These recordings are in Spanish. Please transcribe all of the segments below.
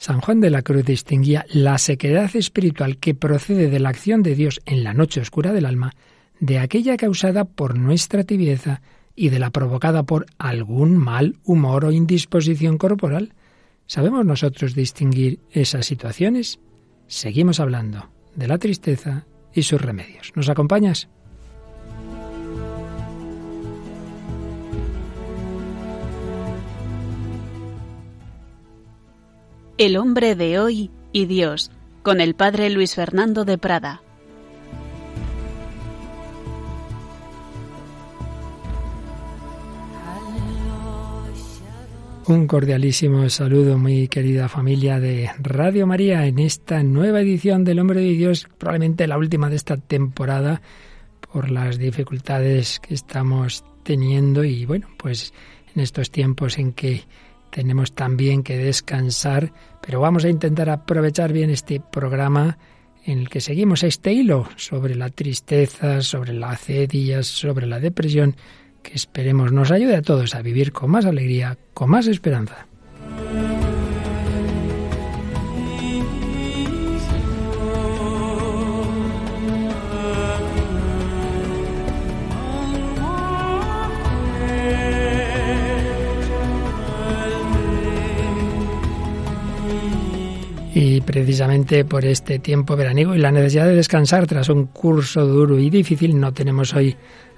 San Juan de la Cruz distinguía la sequedad espiritual que procede de la acción de Dios en la noche oscura del alma de aquella causada por nuestra tibieza y de la provocada por algún mal humor o indisposición corporal. ¿Sabemos nosotros distinguir esas situaciones? Seguimos hablando de la tristeza y sus remedios. ¿Nos acompañas? El hombre de hoy y Dios, con el padre Luis Fernando de Prada. Un cordialísimo saludo, muy querida familia de Radio María, en esta nueva edición del Hombre de Dios, probablemente la última de esta temporada, por las dificultades que estamos teniendo y bueno, pues en estos tiempos en que tenemos también que descansar, pero vamos a intentar aprovechar bien este programa en el que seguimos este hilo sobre la tristeza, sobre la acedia, sobre la depresión, que esperemos nos ayude a todos a vivir con más alegría, con más esperanza. Y precisamente por este tiempo veraniego y la necesidad de descansar tras un curso duro y difícil, no tenemos hoy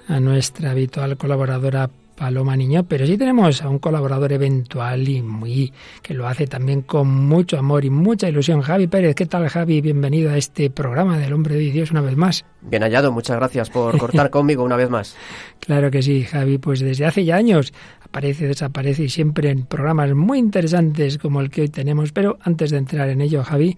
a nuestra habitual colaboradora Paloma Niño, pero sí tenemos a un colaborador eventual y muy que lo hace también con mucho amor y mucha ilusión. Javi Pérez, ¿qué tal Javi? Bienvenido a este programa del Hombre de Dios una vez más. Bien hallado, muchas gracias por cortar conmigo una vez más. Claro que sí, Javi, pues desde hace ya años aparece, desaparece y siempre en programas muy interesantes como el que hoy tenemos. Pero antes de entrar en ello, Javi,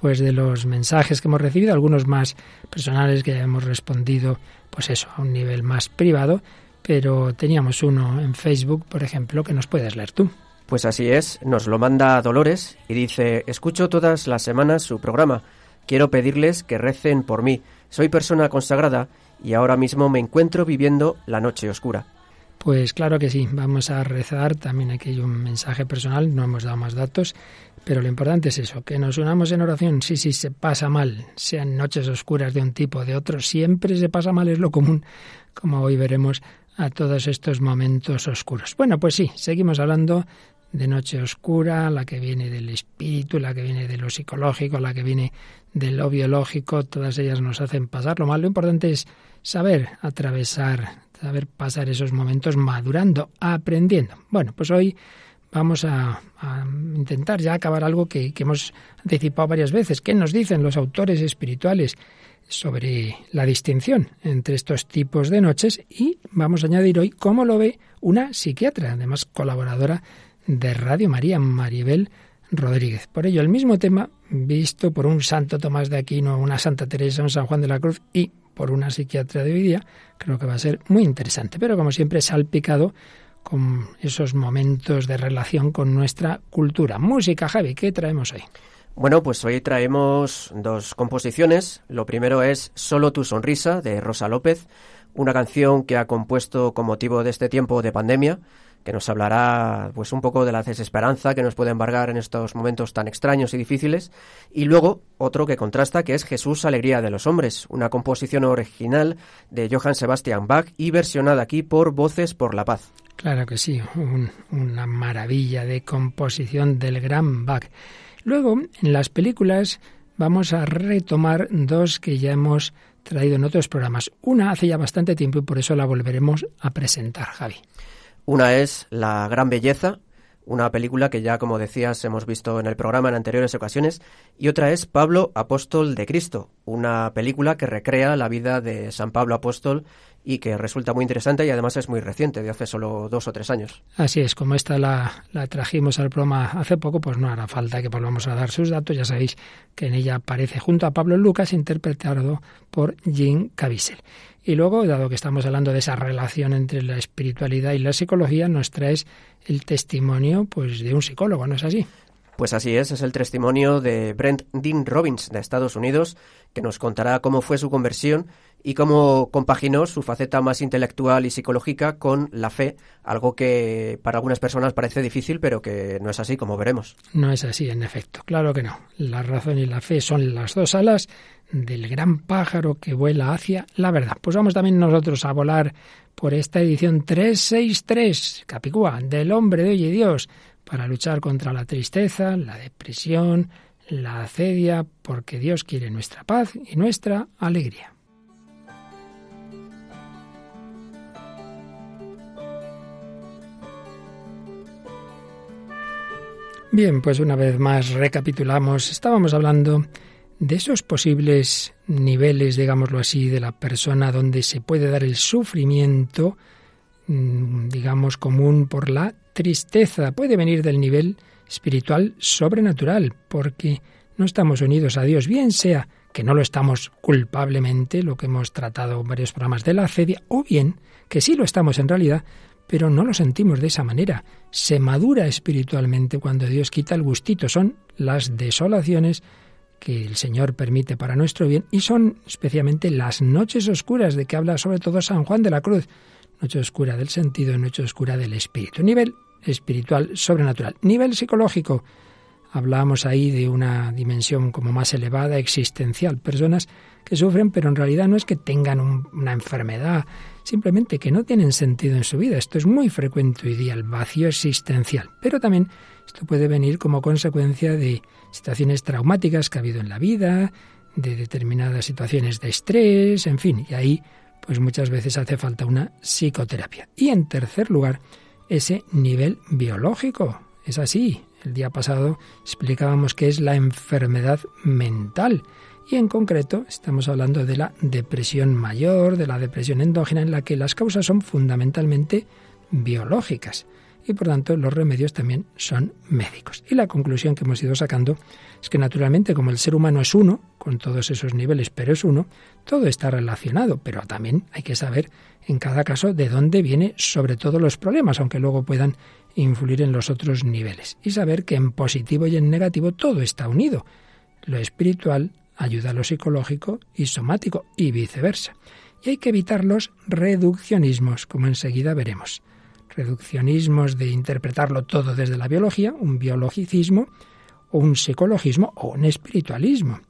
pues de los mensajes que hemos recibido, algunos más personales que hemos respondido, pues eso, a un nivel más privado, pero teníamos uno en Facebook, por ejemplo, que nos puedes leer tú. Pues así es, nos lo manda Dolores y dice, escucho todas las semanas su programa, quiero pedirles que recen por mí, soy persona consagrada y ahora mismo me encuentro viviendo la noche oscura. Pues claro que sí, vamos a rezar. También aquí hay un mensaje personal, no hemos dado más datos, pero lo importante es eso, que nos unamos en oración. Sí, sí, se pasa mal, sean noches oscuras de un tipo o de otro, siempre se pasa mal, es lo común, como hoy veremos a todos estos momentos oscuros. Bueno, pues sí, seguimos hablando de noche oscura, la que viene del espíritu, la que viene de lo psicológico, la que viene de lo biológico, todas ellas nos hacen pasar lo mal. Lo importante es saber atravesar saber pasar esos momentos madurando, aprendiendo. Bueno, pues hoy vamos a, intentar ya acabar algo que, que, hemos anticipado varias veces. ¿Qué nos dicen los autores espirituales sobre la distinción entre estos tipos de noches? Y vamos a añadir hoy cómo lo ve una psiquiatra, además colaboradora de Radio María, Maribel Rodríguez. Por ello, el mismo tema visto por un santo Tomás de Aquino, una Santa Teresa, un San Juan de la Cruz y por una psiquiatra de hoy día, creo que va a ser muy interesante. Pero como siempre, salpicado con esos momentos de relación con nuestra cultura. Música, Javi, ¿qué traemos hoy? Bueno, pues hoy traemos dos composiciones. Lo primero es Solo tu sonrisa de Rosa López, una canción que ha compuesto con motivo de este tiempo de pandemia que nos hablará pues un poco de la desesperanza que nos puede embargar en estos momentos tan extraños y difíciles y luego otro que contrasta que es Jesús alegría de los hombres, una composición original de Johann Sebastian Bach y versionada aquí por Voces por la Paz. Claro que sí, una maravilla de composición del gran Bach. Luego, en las películas vamos a retomar dos que ya hemos traído en otros programas. Una hace ya bastante tiempo y por eso la volveremos a presentar, Javi. Una es La Gran Belleza, una película que ya, como decías, hemos visto en el programa en anteriores ocasiones, y otra es Pablo Apóstol de Cristo, una película que recrea la vida de San Pablo Apóstol y que resulta muy interesante y además es muy reciente, de hace solo dos o tres años. Así es, como esta la, la trajimos al programa hace poco, pues no hará falta que volvamos a dar sus datos. Ya sabéis que en ella aparece junto a Pablo Lucas, interpretado por Jean Caviezel. Y luego, dado que estamos hablando de esa relación entre la espiritualidad y la psicología, nos traes el testimonio pues de un psicólogo, ¿no es así? Pues así es, es el testimonio de Brent Dean Robbins de Estados Unidos, que nos contará cómo fue su conversión y cómo compaginó su faceta más intelectual y psicológica con la fe, algo que para algunas personas parece difícil, pero que no es así, como veremos. No es así, en efecto, claro que no. La razón y la fe son las dos alas del gran pájaro que vuela hacia la verdad. Pues vamos también nosotros a volar por esta edición 363, Capicúa, del hombre de hoy y Dios para luchar contra la tristeza, la depresión, la acedia, porque Dios quiere nuestra paz y nuestra alegría. Bien, pues una vez más recapitulamos. Estábamos hablando de esos posibles niveles, digámoslo así, de la persona donde se puede dar el sufrimiento, mm, digamos, común por la tristeza puede venir del nivel espiritual sobrenatural, porque no estamos unidos a Dios, bien sea que no lo estamos culpablemente, lo que hemos tratado en varios programas de la acedia, o bien que sí lo estamos en realidad, pero no lo sentimos de esa manera. Se madura espiritualmente cuando Dios quita el gustito. Son las desolaciones que el Señor permite para nuestro bien y son especialmente las noches oscuras de que habla sobre todo San Juan de la Cruz noche oscura del sentido, noche oscura del espíritu. Nivel espiritual sobrenatural. Nivel psicológico. Hablábamos ahí de una dimensión como más elevada, existencial. Personas que sufren, pero en realidad no es que tengan una enfermedad, simplemente que no tienen sentido en su vida. Esto es muy frecuente hoy día, el vacío existencial. Pero también esto puede venir como consecuencia de situaciones traumáticas que ha habido en la vida, de determinadas situaciones de estrés, en fin, y ahí pues muchas veces hace falta una psicoterapia. Y en tercer lugar, ese nivel biológico. Es así. El día pasado explicábamos que es la enfermedad mental. Y en concreto estamos hablando de la depresión mayor, de la depresión endógena, en la que las causas son fundamentalmente biológicas y por tanto los remedios también son médicos. Y la conclusión que hemos ido sacando es que naturalmente como el ser humano es uno, con todos esos niveles, pero es uno, todo está relacionado, pero también hay que saber en cada caso de dónde viene sobre todo los problemas, aunque luego puedan influir en los otros niveles. Y saber que en positivo y en negativo todo está unido. Lo espiritual ayuda a lo psicológico y somático y viceversa. Y hay que evitar los reduccionismos, como enseguida veremos reduccionismos de interpretarlo todo desde la biología, un biologicismo, o un psicologismo, o un espiritualismo.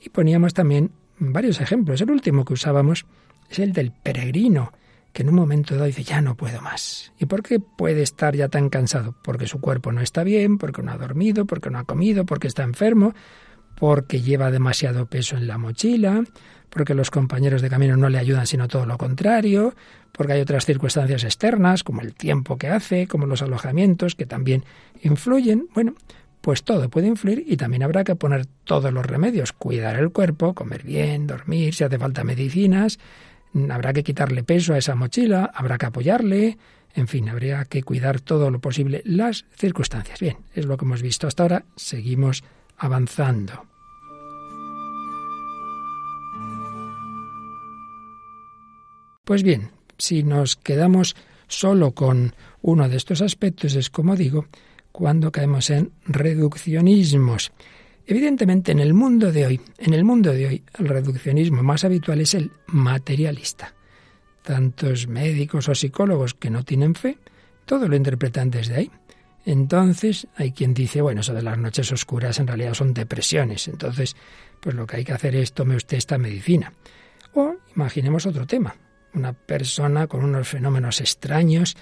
Y poníamos también varios ejemplos. El último que usábamos es el del peregrino, que en un momento dado dice, ya no puedo más. ¿Y por qué puede estar ya tan cansado? Porque su cuerpo no está bien, porque no ha dormido, porque no ha comido, porque está enfermo, porque lleva demasiado peso en la mochila, porque los compañeros de camino no le ayudan, sino todo lo contrario, porque hay otras circunstancias externas, como el tiempo que hace, como los alojamientos, que también influyen. Bueno, pues todo puede influir y también habrá que poner todos los remedios, cuidar el cuerpo, comer bien, dormir, si hace falta medicinas, habrá que quitarle peso a esa mochila, habrá que apoyarle, en fin, habría que cuidar todo lo posible las circunstancias. Bien, es lo que hemos visto hasta ahora, seguimos avanzando. Pues bien, si nos quedamos solo con uno de estos aspectos, es como digo, cuando caemos en reduccionismos. Evidentemente, en el mundo de hoy, en el mundo de hoy, el reduccionismo más habitual es el materialista. Tantos médicos o psicólogos que no tienen fe, todo lo interpretan desde ahí. Entonces hay quien dice, bueno, eso de las noches oscuras en realidad son depresiones. Entonces, pues lo que hay que hacer es tome usted esta medicina. O imaginemos otro tema una persona con unos fenómenos extraños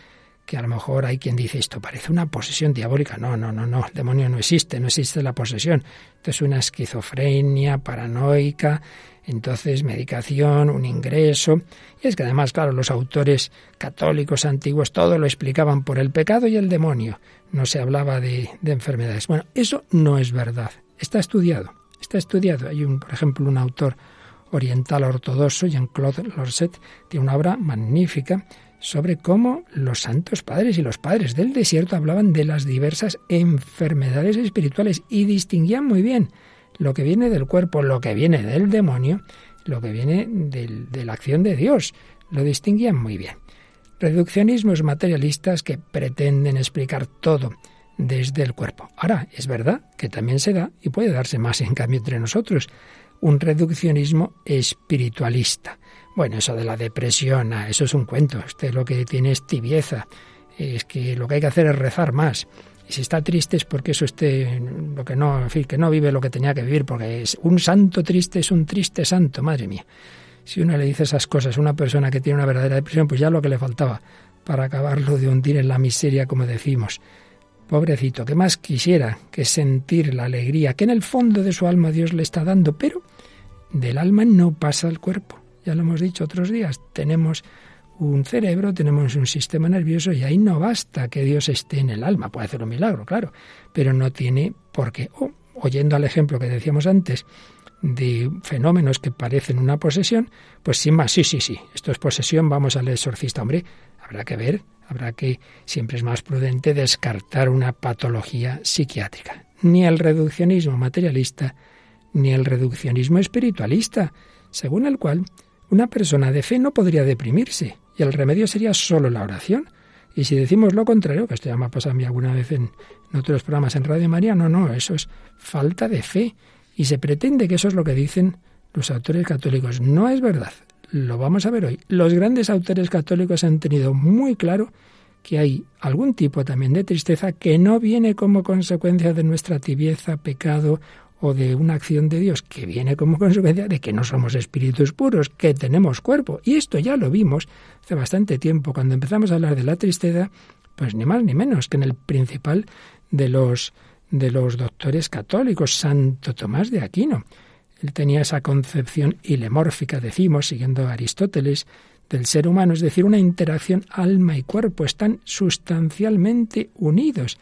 que a lo mejor hay quien dice esto parece una posesión diabólica. No, no, no, no, el demonio no existe, no existe la posesión. Esto es una esquizofrenia paranoica, entonces medicación, un ingreso. Y es que además, claro, los autores católicos antiguos todo lo explicaban por el pecado y el demonio. No se hablaba de, de enfermedades. Bueno, eso no es verdad. Está estudiado. Está estudiado. Hay un, por ejemplo, un autor oriental ortodoxo, Jean-Claude Lorset, tiene una obra magnífica sobre cómo los santos padres y los padres del desierto hablaban de las diversas enfermedades espirituales y distinguían muy bien lo que viene del cuerpo, lo que viene del demonio, lo que viene de la acción de Dios. Lo distinguían muy bien. Reduccionismos materialistas que pretenden explicar todo desde el cuerpo. Ahora, es verdad que también se da y puede darse más en cambio entre nosotros, un reduccionismo espiritualista. Bueno, eso de la depresión, ah, eso es un cuento. Usted lo que tiene es tibieza. Es que lo que hay que hacer es rezar más. Y si está triste es porque eso esté lo que no, en fin, que no vive lo que tenía que vivir, porque es un santo triste es un triste santo, madre mía. Si uno le dice esas cosas a una persona que tiene una verdadera depresión, pues ya lo que le faltaba para acabarlo de hundir en la miseria, como decimos. Pobrecito, que más quisiera que sentir la alegría que en el fondo de su alma Dios le está dando, pero del alma no pasa al cuerpo. Ya lo hemos dicho otros días, tenemos un cerebro, tenemos un sistema nervioso y ahí no basta que Dios esté en el alma. Puede hacer un milagro, claro, pero no tiene por qué. oyendo al ejemplo que decíamos antes de fenómenos que parecen una posesión, pues sin más, sí, sí, sí, esto es posesión, vamos al exorcista. Hombre, habrá que ver, habrá que, siempre es más prudente descartar una patología psiquiátrica. Ni el reduccionismo materialista, ni el reduccionismo espiritualista, según el cual una persona de fe no podría deprimirse y el remedio sería solo la oración. Y si decimos lo contrario, que esto ya me ha pasado a mí alguna vez en, otros programas en Radio María, no, no, eso es falta de fe. Y se pretende que eso es lo que dicen los autores católicos. No es verdad. Lo vamos a ver hoy. Los grandes autores católicos han tenido muy claro que hay algún tipo también de tristeza que no viene como consecuencia de nuestra tibieza, pecado o de una acción de Dios que viene como consecuencia de que no somos espíritus puros, que tenemos cuerpo. Y esto ya lo vimos hace bastante tiempo, cuando empezamos a hablar de la tristeza, pues ni más ni menos que en el principal de los de los doctores católicos, Santo Tomás de Aquino. Él tenía esa concepción ilemórfica, decimos, siguiendo Aristóteles, del ser humano, es decir, una interacción alma y cuerpo, están sustancialmente unidos.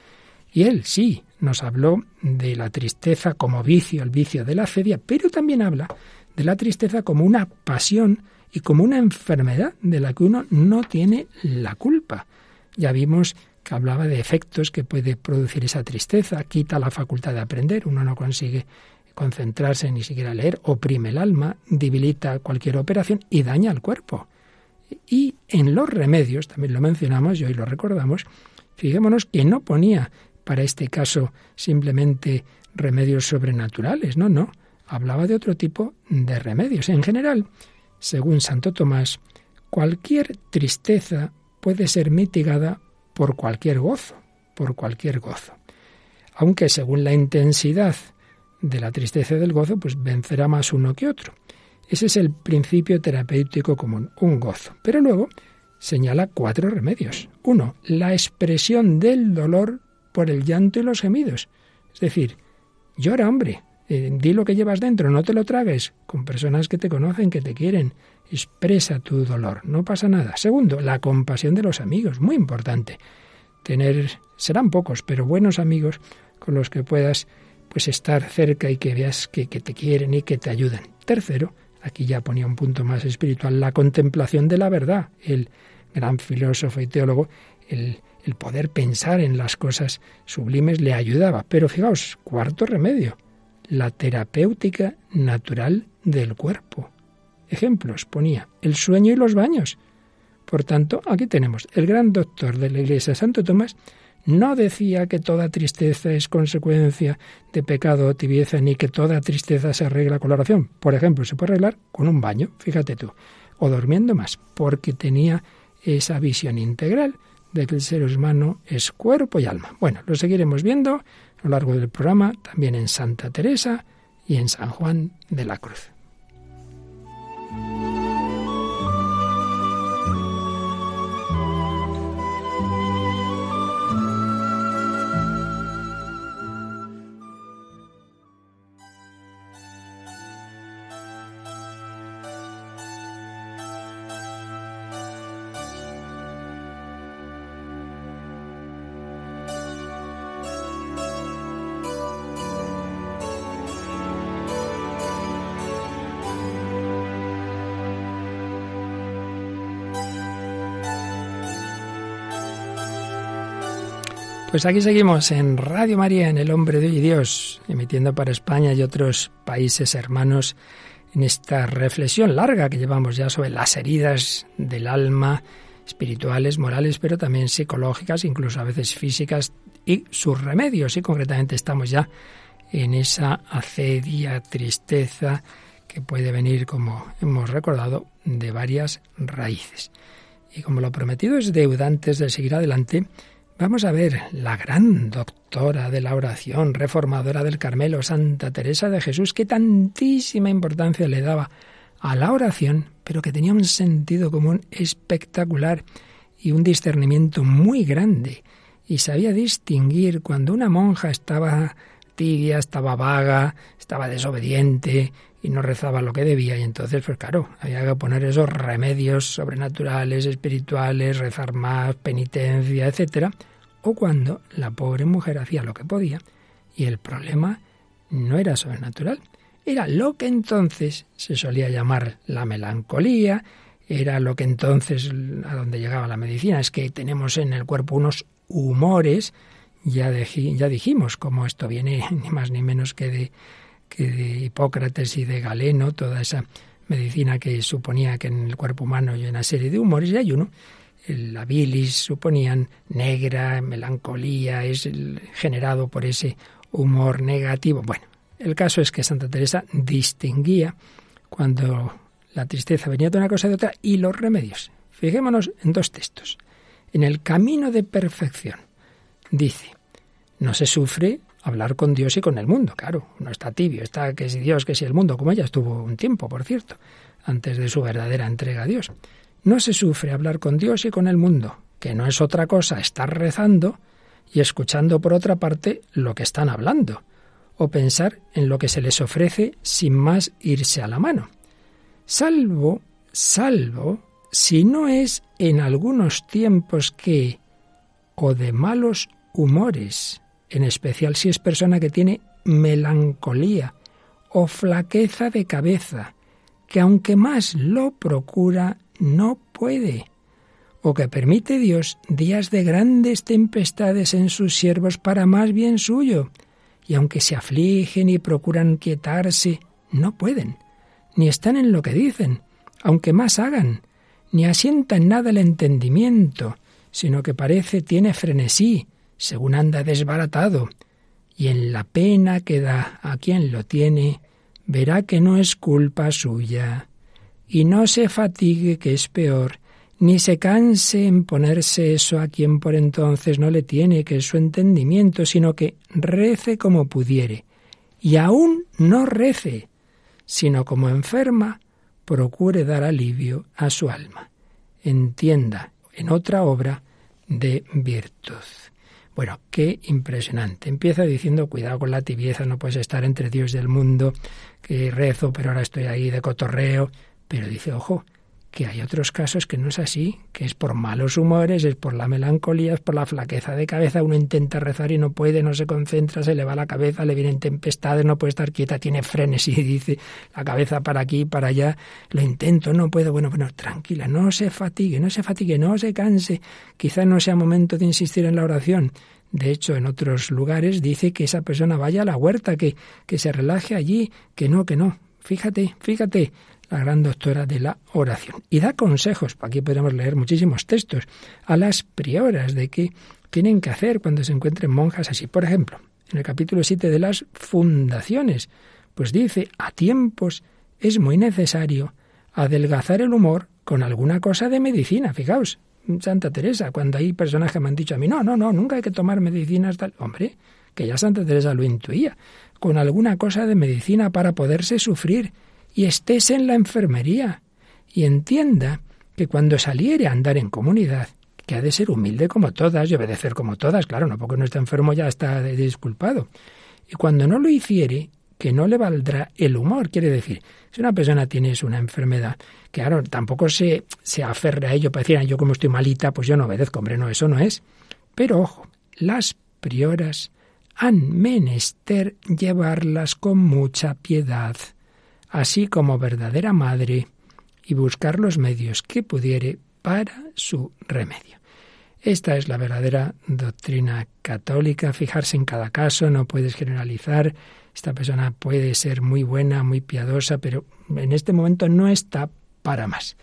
Y él sí, nos habló de la tristeza como vicio, el vicio de la feria, pero también habla de la tristeza como una pasión y como una enfermedad de la que uno no tiene la culpa. Ya vimos que hablaba de efectos que puede producir esa tristeza, quita la facultad de aprender, uno no consigue concentrarse ni siquiera leer, oprime el alma, debilita cualquier operación y daña al cuerpo. Y en los remedios, también lo mencionamos y hoy lo recordamos, fijémonos que no ponía para este caso simplemente remedios sobrenaturales, no, no, hablaba de otro tipo de remedios. En general, según Santo Tomás, cualquier tristeza puede ser mitigada por cualquier gozo, por cualquier gozo. Aunque según la intensidad de la tristeza del gozo, pues vencerá más uno que otro. Ese es el principio terapéutico común, un gozo. Pero luego señala cuatro remedios. Uno, la expresión del dolor por el llanto y los gemidos. Es decir, llora, hombre, eh, di lo que llevas dentro, no te lo tragues, con personas que te conocen, que te quieren. Expresa tu dolor, no pasa nada. Segundo, la compasión de los amigos, muy importante. Tener, serán pocos, pero buenos amigos con los que puedas pues estar cerca y que veas que, que te quieren y que te ayudan. Tercero, aquí ya ponía un punto más espiritual, la contemplación de la verdad. El gran filósofo y teólogo, el el poder pensar en las cosas sublimes le ayudaba. Pero fijaos, cuarto remedio, la terapéutica natural del cuerpo. Ejemplos ponía el sueño y los baños. Por tanto, aquí tenemos el gran doctor de la Iglesia, Santo Tomás, no decía que toda tristeza es consecuencia de pecado o tibieza, ni que toda tristeza se arregla con la oración. Por ejemplo, se puede arreglar con un baño, fíjate tú, o durmiendo más, porque tenía esa visión integral de que el ser humano es cuerpo y alma. Bueno, lo seguiremos viendo a lo largo del programa, también en Santa Teresa y en San Juan de la Cruz. Pues aquí seguimos en Radio María, en El Hombre de Hoy Dios, emitiendo para España y otros países hermanos en esta reflexión larga que llevamos ya sobre las heridas del alma, espirituales, morales, pero también psicológicas, incluso a veces físicas, y sus remedios. Y concretamente estamos ya en esa acedia, tristeza que puede venir, como hemos recordado, de varias raíces. Y como lo prometido es deuda antes de seguir adelante, vamos a ver la gran doctora de la oración, reformadora del Carmelo, Santa Teresa de Jesús, que tantísima importancia le daba a la oración, pero que tenía un sentido común espectacular y un discernimiento muy grande, y sabía distinguir cuando una monja estaba tibia, estaba vaga, estaba desobediente y no rezaba lo que debía. Y entonces, pues claro, había que poner esos remedios sobrenaturales, espirituales, rezar más, penitencia, etcétera. O cuando la pobre mujer hacía lo que podía y el problema no era sobrenatural, era lo que entonces se solía llamar la melancolía, era lo que entonces a donde llegaba la medicina, es que tenemos en el cuerpo unos humores ya, dijimos cómo esto viene ni más ni menos que de, que de Hipócrates y de Galeno, toda esa medicina que suponía que en el cuerpo humano hay una serie de humores y hay uno. La bilis suponían negra, melancolía, es generado por ese humor negativo. Bueno, el caso es que Santa Teresa distinguía cuando la tristeza venía de una cosa de otra y los remedios. Fijémonos en dos textos. En el camino de perfección dice, no se sufre hablar con Dios y con el mundo, claro, no está tibio, está que si Dios, que si el mundo, como ella estuvo un tiempo, por cierto, antes de su verdadera entrega a Dios. No se sufre hablar con Dios y con el mundo, que no es otra cosa estar rezando y escuchando por otra parte lo que están hablando, o pensar en lo que se les ofrece sin más irse a la mano. Salvo, salvo, si no es en algunos tiempos que, o de malos humores, en especial si es persona que tiene melancolía o flaqueza de cabeza, que aunque más lo procura, no puede, o que permite Dios días de grandes tempestades en sus siervos para más bien suyo, y aunque se afligen y procuran quietarse, no pueden, ni están en lo que dicen, aunque más hagan, ni asienta en nada el entendimiento, sino que parece tiene frenesí, según anda desbaratado, y en la pena que da a quien lo tiene, verá que no es culpa suya, y no se fatigue, que es peor, ni se canse en ponerse eso a quien por entonces no le tiene, que es su entendimiento, sino que rece como pudiere, y aún no rece, sino como enferma, procure dar alivio a su alma. Entienda en otra obra de virtud. Bueno, qué impresionante. Empieza diciendo, cuidado con la tibieza, no puedes estar entre Dios y el mundo, que rezo, pero ahora estoy ahí de cotorreo. Pero dice, ojo, que hay otros casos que no es así, que es por malos humores, es por la melancolía, es por la flaqueza de cabeza, uno intenta rezar y no puede, no se concentra, se le va la cabeza, le vienen tempestades, no puede estar quieta, tiene frenes y dice la cabeza para aquí, para allá, lo intento, no puedo, bueno, bueno, tranquila, no se fatigue, no se fatigue, no se canse, quizá no sea momento de insistir en la oración, de hecho, en otros lugares dice que esa persona vaya a la huerta, que, que se relaje allí, que no, que no. Fíjate, fíjate, la gran doctora de la oración. Y da consejos, aquí podemos leer muchísimos textos, a las prioras de qué tienen que hacer cuando se encuentren monjas así. Por ejemplo, en el capítulo 7 de las fundaciones, pues dice, a tiempos es muy necesario adelgazar el humor con alguna cosa de medicina. Fijaos, Santa Teresa, cuando hay personas que me han dicho a mí, no, no, no, nunca hay que tomar medicinas tal. Hombre, que ya Santa Teresa lo intuía, con alguna cosa de medicina para poderse sufrir y estés en la enfermería y entienda que cuando saliere a andar en comunidad, que ha de ser humilde como todas y obedecer como todas, claro, no porque no está enfermo ya está disculpado. Y cuando no lo hiciere, que no le valdrá el humor, quiere decir, si una persona tiene una enfermedad, que claro, tampoco se, se aferre a ello para decir, yo como estoy malita, pues yo no obedezco, hombre, no, eso no es. Pero ojo, las prioras han menester llevarlas con mucha piedad así como verdadera madre, y buscar los medios que pudiere para su remedio. Esta es la verdadera doctrina católica, fijarse en cada caso, no puedes generalizar, esta persona puede ser muy buena, muy piadosa, pero en este momento no está para más.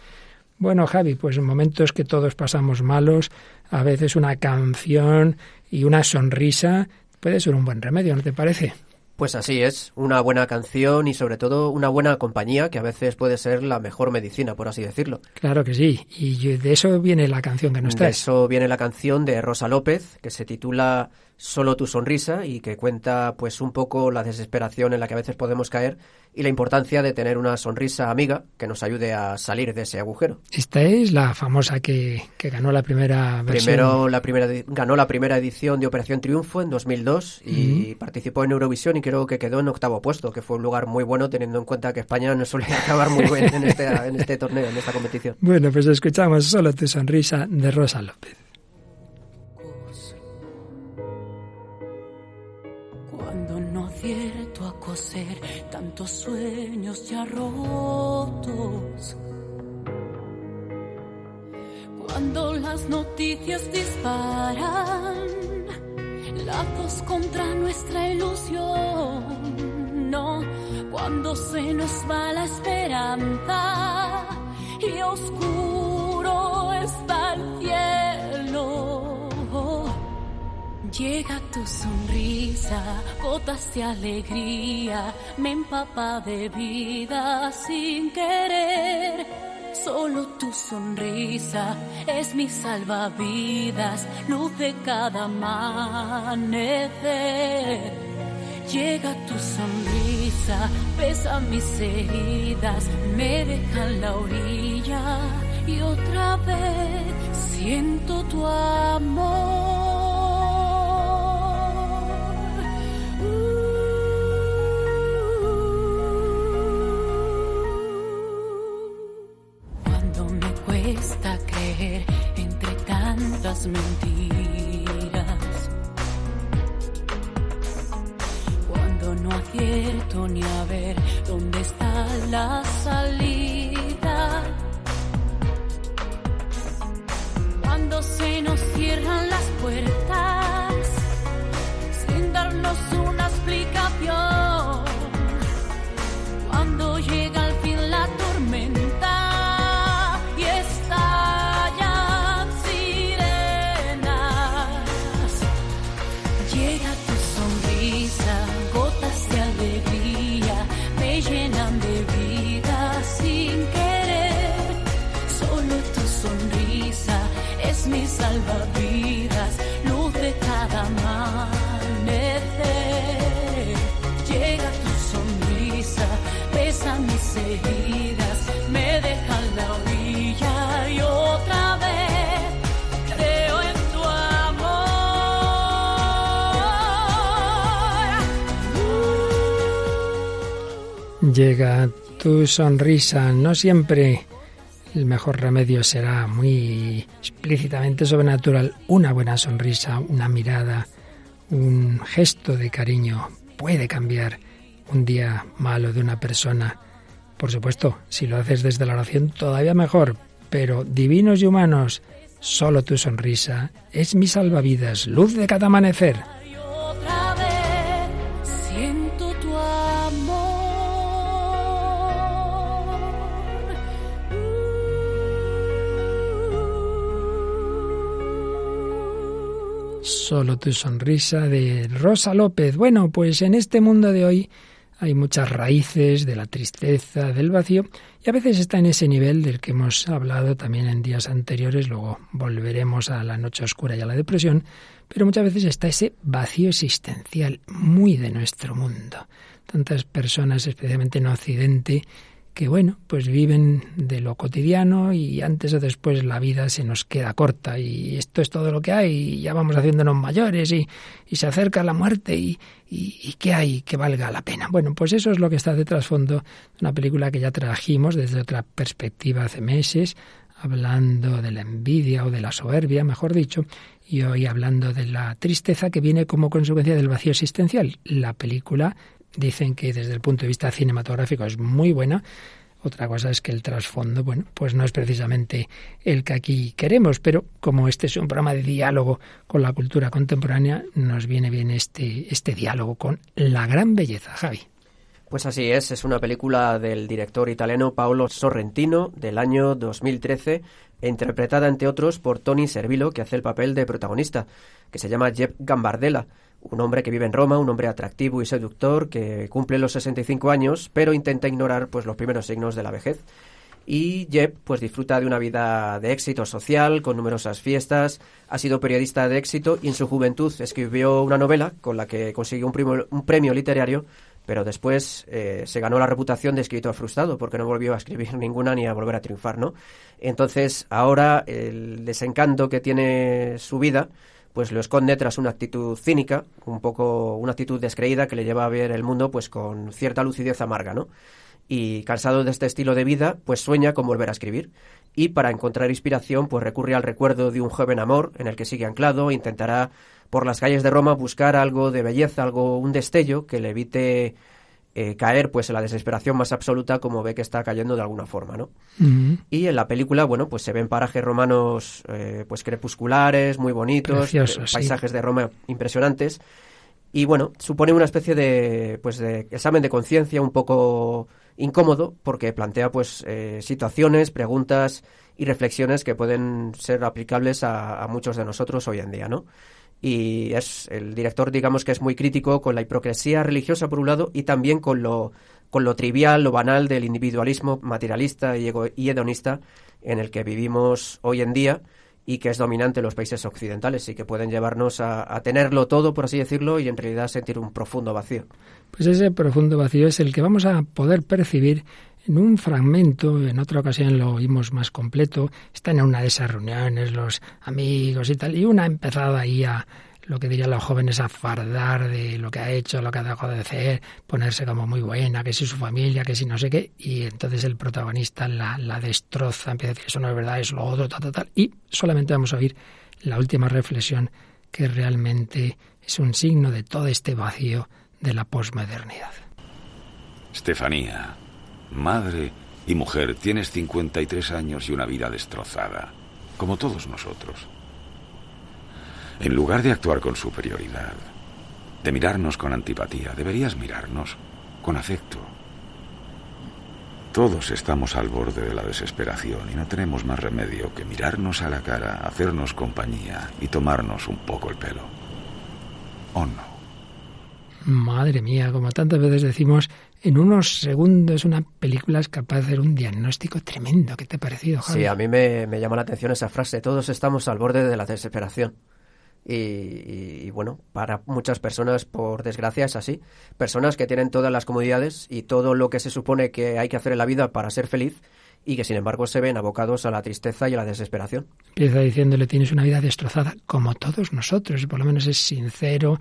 Bueno, Javi, pues en momentos que todos pasamos malos, a veces una canción y una sonrisa puede ser un buen remedio, ¿no te parece? Pues así es, una buena canción y sobre todo una buena compañía que a veces puede ser la mejor medicina, por así decirlo. Claro que sí, y de eso viene la canción que nos trae. De eso viene la canción de Rosa López, que se titula Solo tu sonrisa y que cuenta pues un poco la desesperación en la que a veces podemos caer y la importancia de tener una sonrisa amiga que nos ayude a salir de ese agujero. Esta es la famosa que, ganó la primera versión. Primero la primera ganó la primera edición de Operación Triunfo en 2002 y participó en Eurovisión y creo que quedó en octavo puesto, que fue un lugar muy bueno teniendo en cuenta que España no suele acabar muy bien en este, en este torneo, en esta competición. Bueno, pues escuchamos solo tu sonrisa de Rosa López. Tantos sueños ya rotos. Cuando las noticias disparan lazos contra nuestra ilusión, no, cuando se nos va la esperanza y oscuro está el Llega tu sonrisa, gotas de alegría, me empapa de vida sin querer. Solo tu sonrisa es mi salvavidas, luz de cada amanecer. Llega tu sonrisa, pesa mis heridas, me deja en la orilla y otra vez siento tu amor. Mentiras. Cuando no acierto ni a ver dónde está la salida. Cuando se nos cierran las puertas Llega tu sonrisa, no siempre el mejor remedio será muy explícitamente sobrenatural. Una buena sonrisa, una mirada, un gesto de cariño puede cambiar un día malo de una persona. Por supuesto, si lo haces desde la oración, todavía mejor. Pero divinos y humanos, solo tu sonrisa es mi salvavidas, luz de cada amanecer. Solo tu sonrisa de Rosa López. Bueno, pues en este mundo de hoy hay muchas raíces de la tristeza, del vacío, y a veces está en ese nivel del que hemos hablado también en días anteriores, luego volveremos a la noche oscura y a la depresión, pero muchas veces está ese vacío existencial muy de nuestro mundo. Tantas personas, especialmente en Occidente, que bueno, pues viven de lo cotidiano y antes o después la vida se nos queda corta y esto es todo lo que hay y ya vamos haciéndonos mayores y, se acerca la muerte y, y, qué hay que valga la pena. Bueno, pues eso es lo que está de trasfondo una película que ya trajimos desde otra perspectiva hace meses, hablando de la envidia o de la soberbia, mejor dicho, y hoy hablando de la tristeza que viene como consecuencia del vacío existencial. La película dicen que desde el punto de vista cinematográfico es muy buena. Otra cosa es que el trasfondo, bueno, pues no es precisamente el que aquí queremos, pero como este es un programa de diálogo con la cultura contemporánea, nos viene bien este, este diálogo con la gran belleza, Javi. Pues así es, es una película del director italiano Paolo Sorrentino del año 2013 e interpretada entre otros por Tony Servilo, que hace el papel de protagonista, que se llama Jeb Gambardella, un hombre que vive en Roma, un hombre atractivo y seductor que cumple los 65 años, pero intenta ignorar pues los primeros signos de la vejez. Y Jeb pues disfruta de una vida de éxito social, con numerosas fiestas, ha sido periodista de éxito y en su juventud escribió una novela con la que consiguió un, primo- un premio literario, pero después eh, se ganó la reputación de escritor frustrado porque no volvió a escribir ninguna ni a volver a triunfar, ¿no? Entonces ahora el desencanto que tiene su vida pues lo esconde tras una actitud cínica, un poco una actitud descreída que le lleva a ver el mundo pues con cierta lucidez amarga, ¿no? Y cansado de este estilo de vida, pues sueña con volver a escribir y para encontrar inspiración pues recurre al recuerdo de un joven amor en el que sigue anclado e intentará por las calles de Roma buscar algo de belleza, algo un destello que le evite eh, caer pues en la desesperación más absoluta como ve que está cayendo de alguna forma, ¿no? Y en la película, bueno, pues se ven parajes romanos eh, pues crepusculares, muy bonitos, sí. paisajes de Roma impresionantes. Y bueno, supone una especie de pues de examen de conciencia un poco incómodo porque plantea pues eh, situaciones, preguntas y reflexiones que pueden ser aplicables a, a muchos de nosotros hoy en día, ¿no? Y es el director, digamos que es muy crítico con la hipocresía religiosa por un lado y también con lo con lo trivial, lo banal del individualismo materialista y, y hedonista en el que vivimos hoy en día y que es dominante en los países occidentales y que pueden llevarnos a, a tenerlo todo, por así decirlo, y en realidad sentir un profundo vacío. Pues ese profundo vacío es el que vamos a poder percibir en un fragmento, en otra ocasión lo oímos más completo, están en una de esas reuniones los amigos y tal, y una ha empezado ahí a lo que dirían los jóvenes a fardar de lo que ha hecho, lo que ha dejado de hacer, ponerse como muy buena, que si su familia, que si no sé qué, y entonces el protagonista la, la destroza, empieza a decir eso no es verdad, es lo otro, tal, tal, tal, y solamente vamos a oír la última reflexión que realmente es un signo de todo este vacío de la posmodernidad. Estefanía, madre y mujer, tienes 53 años y una vida destrozada, como todos nosotros. En lugar de actuar con superioridad, de mirarnos con antipatía, deberías mirarnos con afecto. Todos estamos al borde de la desesperación y no tenemos más remedio que mirarnos a la cara, hacernos compañía y tomarnos un poco el pelo. ¿O no? Madre mía, como tantas veces decimos, en unos segundos una película es capaz de hacer un diagnóstico tremendo. ¿Qué te ha parecido, Javi? Sí, a mí me, me llama la atención esa frase, todos estamos al borde de la desesperación. Y, y- y bueno, para muchas personas, por desgracia, es así. Personas que tienen todas las comodidades y todo lo que se supone que hay que hacer en la vida para ser feliz y que sin embargo se ven abocados a la tristeza y a la desesperación. Empieza diciéndole, tienes una vida destrozada, como todos nosotros, por lo menos es sincero,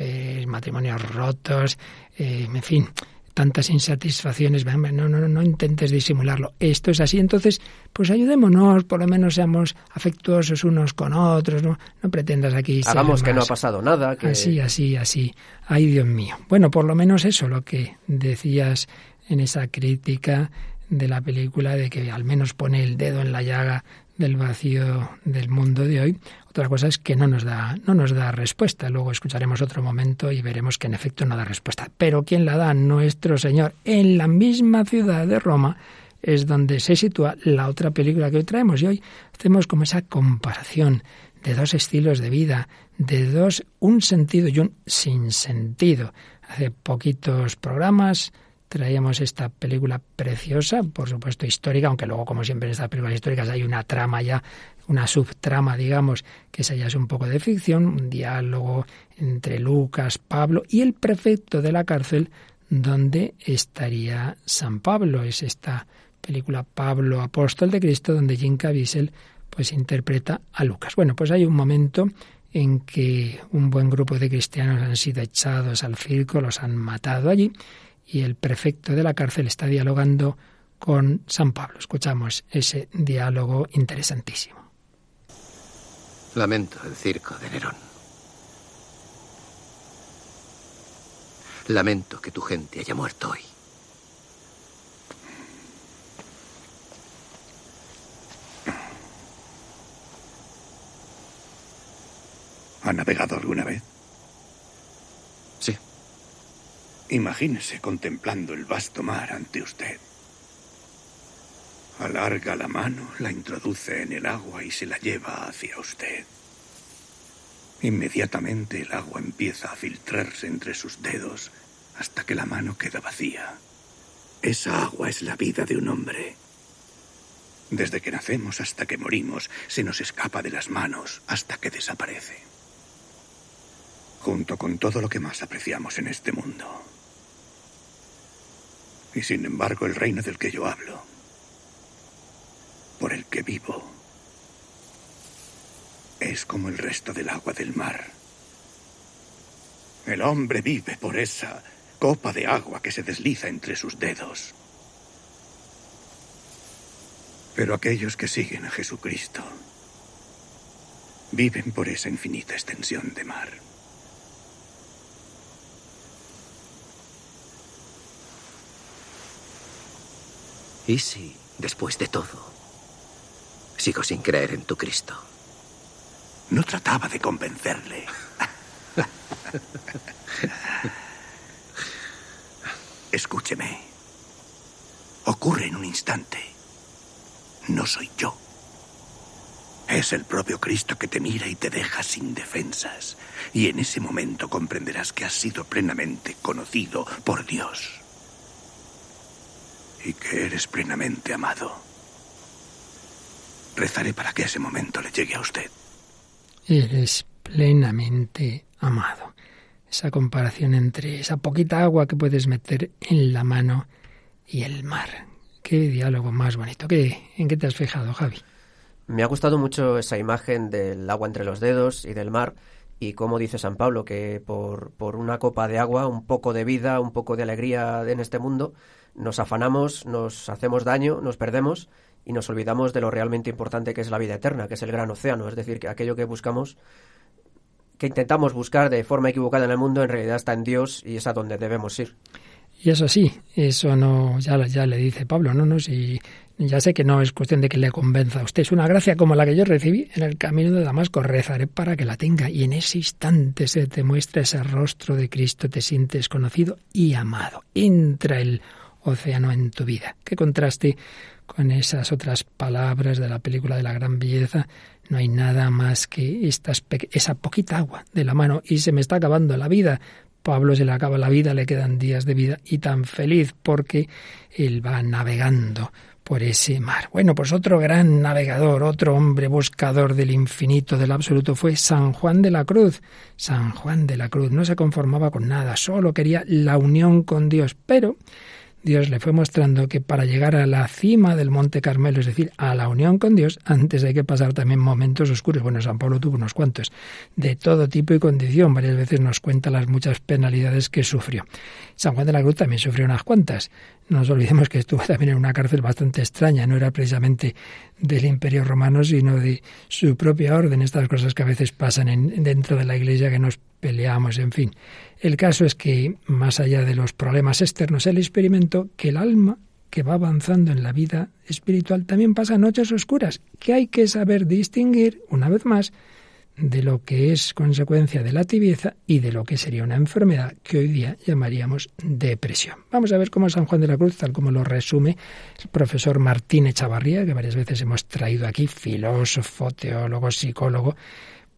eh, matrimonios rotos, eh, en fin, tantas insatisfacciones, no, no, no, intentes disimularlo, esto es así, entonces, pues ayudémonos, por lo menos seamos afectuosos unos con otros, no, no pretendas aquí Hagamos que no ha pasado nada, que Así, así, así. Ay, Dios mío. Bueno, por lo menos eso, lo que decías en esa crítica de la película, de que al menos pone el dedo en la llaga del vacío del mundo de hoy. Otra cosa es que no nos da, no nos da respuesta. Luego escucharemos otro momento y veremos que en efecto no da respuesta. Pero ¿quién la da? Nuestro Señor. En la misma ciudad de Roma es donde se sitúa la otra película que hoy traemos. Y hoy hacemos como esa comparación de dos estilos de vida, de dos, un sentido y un sinsentido. Hace poquitos programas traíamos esta película preciosa, por supuesto histórica, aunque luego, como siempre en estas películas históricas, hay una trama ya, una subtrama, digamos, que esa ya es un poco de ficción, un diálogo entre Lucas, Pablo y el prefecto de la cárcel, donde estaría San Pablo. Es esta película Pablo, apóstol de Cristo, donde Jim Caviezel pues interpreta a Lucas. Bueno, pues hay un momento en que un buen grupo de cristianos han sido echados al circo, los han matado allí, y el prefecto de la cárcel está dialogando con San Pablo. Escuchamos ese diálogo interesantísimo. Lamento el circo de Nerón. Lamento que tu gente haya muerto hoy. ¿Ha navegado alguna vez? Sí, Imagínese contemplando el vasto mar ante usted. Alarga la mano, la introduce en el agua y se la lleva hacia usted. Inmediatamente el agua empieza a filtrarse entre sus dedos hasta que la mano queda vacía. Esa agua es la vida de un hombre. Desde que nacemos hasta que morimos, se nos escapa de las manos hasta que desaparece. Junto con todo lo que más apreciamos en este mundo. Y sin embargo, el reino del que yo hablo, por el que vivo, es como el resto del agua del mar. El hombre vive por esa copa de agua que se desliza entre sus dedos. Pero aquellos que siguen a Jesucristo viven por esa infinita extensión de mar. ¿Y si, después de todo, sigo sin creer en tu Cristo? No trataba de convencerle. Escúcheme. Ocurre en un instante. No soy yo. Es el propio Cristo que te mira y te deja sin defensas. Y en ese momento comprenderás que has sido plenamente conocido por Dios. Y que eres plenamente amado. Rezaré para que ese momento le llegue a usted. Eres plenamente amado. Esa comparación entre esa poquita agua que puedes meter en la mano y el mar. Qué diálogo más bonito. ¿Qué, ¿En qué te has fijado, Javi? Me ha gustado mucho esa imagen del agua entre los dedos y del mar y como dice San Pablo, que por, por una copa de agua, un poco de vida, un poco de alegría en este mundo, nos afanamos, nos hacemos daño, nos perdemos y nos olvidamos de lo realmente importante que es la vida eterna, que es el gran océano, es decir, que aquello que buscamos, que intentamos buscar de forma equivocada en el mundo, en realidad está en Dios y es a donde debemos ir. Y eso sí, eso no, ya, ya le dice Pablo, no, no, si ya sé que no es cuestión de que le convenza a usted, es una gracia como la que yo recibí en el camino de Damasco, rezaré para que la tenga y en ese instante se te muestra ese rostro de Cristo, te sientes conocido y amado, entra el océano en tu vida. Qué contraste con esas otras palabras de la película de la gran belleza, no hay nada más que estas esa poquita agua de la mano y se me está acabando la vida. Pablo se le acaba la vida, le quedan días de vida y tan feliz porque él va navegando por ese mar. Bueno, pues otro gran navegador, otro hombre buscador del infinito, del absoluto, fue San Juan de la Cruz. San Juan de la Cruz no se conformaba con nada, solo quería la unión con Dios, pero Dios le fue mostrando que para llegar a la cima del Monte Carmelo, es decir, a la unión con Dios, antes hay que pasar también momentos oscuros. Bueno, San Pablo tuvo unos cuantos, de todo tipo y condición. Varias veces nos cuenta las muchas penalidades que sufrió. San Juan de la Cruz también sufrió unas cuantas. No nos olvidemos que estuvo también en una cárcel bastante extraña, no era precisamente del Imperio Romano, sino de su propia orden, estas cosas que a veces pasan en, dentro de la Iglesia que nos peleamos, en fin. El caso es que, más allá de los problemas externos, él experimentó que el alma que va avanzando en la vida espiritual también pasa noches oscuras, que hay que saber distinguir, una vez más, de lo que es consecuencia de la tibieza y de lo que sería una enfermedad que hoy día llamaríamos depresión. Vamos a ver cómo San Juan de la Cruz, tal como lo resume el profesor Martín Echavarría, que varias veces hemos traído aquí, filósofo, teólogo, psicólogo,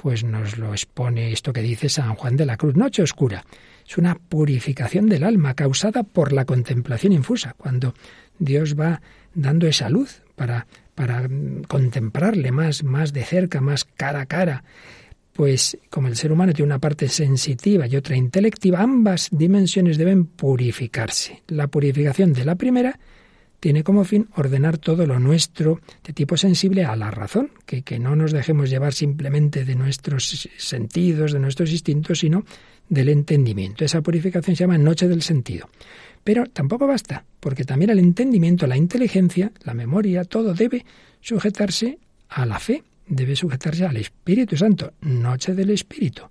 pues nos lo expone esto que dice San Juan de la Cruz. Noche oscura es una purificación del alma causada por la contemplación infusa, cuando Dios va dando esa luz para para contemplarle más, más de cerca, más cara a cara. Pues como el ser humano tiene una parte sensitiva y otra intelectiva, ambas dimensiones deben purificarse. La purificación de la primera tiene como fin ordenar todo lo nuestro de tipo sensible a la razón, que, que no nos dejemos llevar simplemente de nuestros sentidos, de nuestros instintos, sino del entendimiento. Esa purificación se llama noche del sentido. Pero tampoco basta, porque también el entendimiento, la inteligencia, la memoria, todo debe sujetarse a la fe, debe sujetarse al Espíritu Santo, noche del Espíritu.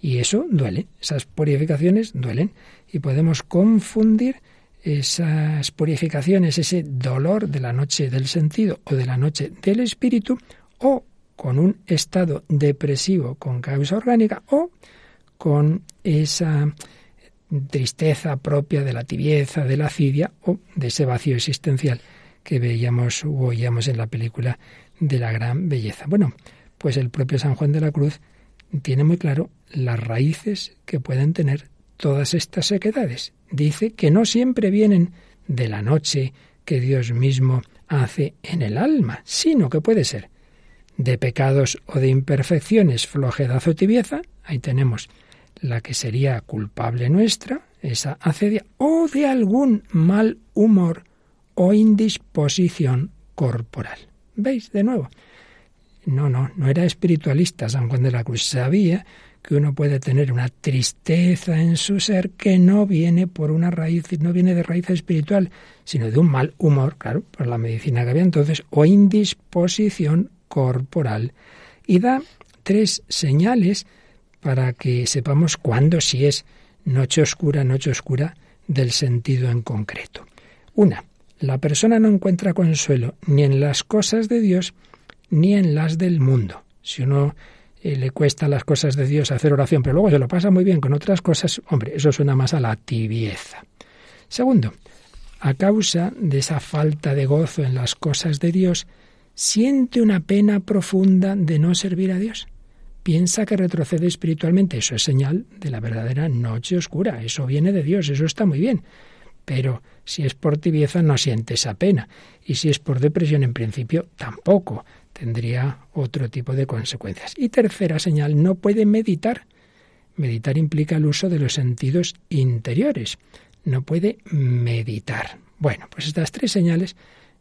Y eso duele, esas purificaciones duelen y podemos confundir esas purificaciones, ese dolor de la noche del sentido o de la noche del espíritu, o con un estado depresivo con causa orgánica, o con esa tristeza propia de la tibieza, de la acidia o de ese vacío existencial que veíamos o oíamos en la película de la gran belleza. Bueno, pues el propio San Juan de la Cruz tiene muy claro las raíces que pueden tener todas estas sequedades. Dice que no siempre vienen de la noche que Dios mismo hace en el alma, sino que puede ser de pecados o de imperfecciones, flojedad o tibieza, ahí tenemos la que sería culpable nuestra, esa acedia, o de algún mal humor o indisposición corporal. ¿Veis de nuevo? No, no, no era espiritualista San Juan de la Cruz. Sabía que uno puede tener una tristeza en su ser que no viene por una raíz, no viene de raíz espiritual, sino de un mal humor, claro, por la medicina que había entonces, o indisposición corporal. Y da tres señales para que sepamos cuándo si es noche oscura, noche oscura del sentido en concreto. Una, la persona no encuentra consuelo ni en las cosas de Dios ni en las del mundo. Si uno le cuesta las cosas de Dios hacer oración, pero luego se lo pasa muy bien con otras cosas, hombre, eso suena más a la tibieza. Segundo, a causa de esa falta de gozo en las cosas de Dios, siente una pena profunda de no servir a Dios. Piensa que retrocede espiritualmente. Eso es señal de la verdadera noche oscura. Eso viene de Dios, eso está muy bien. Pero si es por tibieza no siente esa pena. Y si es por depresión, en principio, tampoco tendría otro tipo de consecuencias. Y tercera señal, no puede meditar. Meditar implica el uso de los sentidos interiores. No puede meditar. Bueno, pues estas tres señales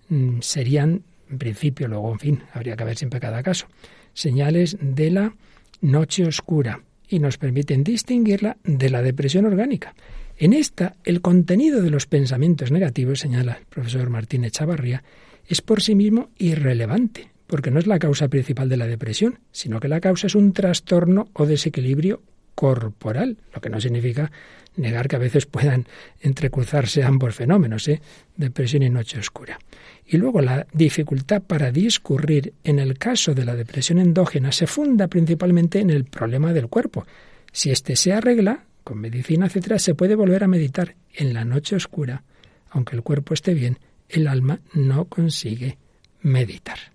mm, serían, en principio, luego, en fin, habría que ver siempre cada caso, señales de la noche oscura y nos permiten distinguirla de la depresión orgánica. En esta, el contenido de los pensamientos negativos, señala el profesor Martínez Chavarría, es por sí mismo irrelevante porque no es la causa principal de la depresión, sino que la causa es un trastorno o desequilibrio corporal, lo que no significa negar que a veces puedan entrecruzarse ambos fenómenos, ¿eh? depresión y noche oscura. Y luego la dificultad para discurrir en el caso de la depresión endógena se funda principalmente en el problema del cuerpo. Si éste se arregla, con medicina, etcétera, se puede volver a meditar en la noche oscura. Aunque el cuerpo esté bien, el alma no consigue meditar.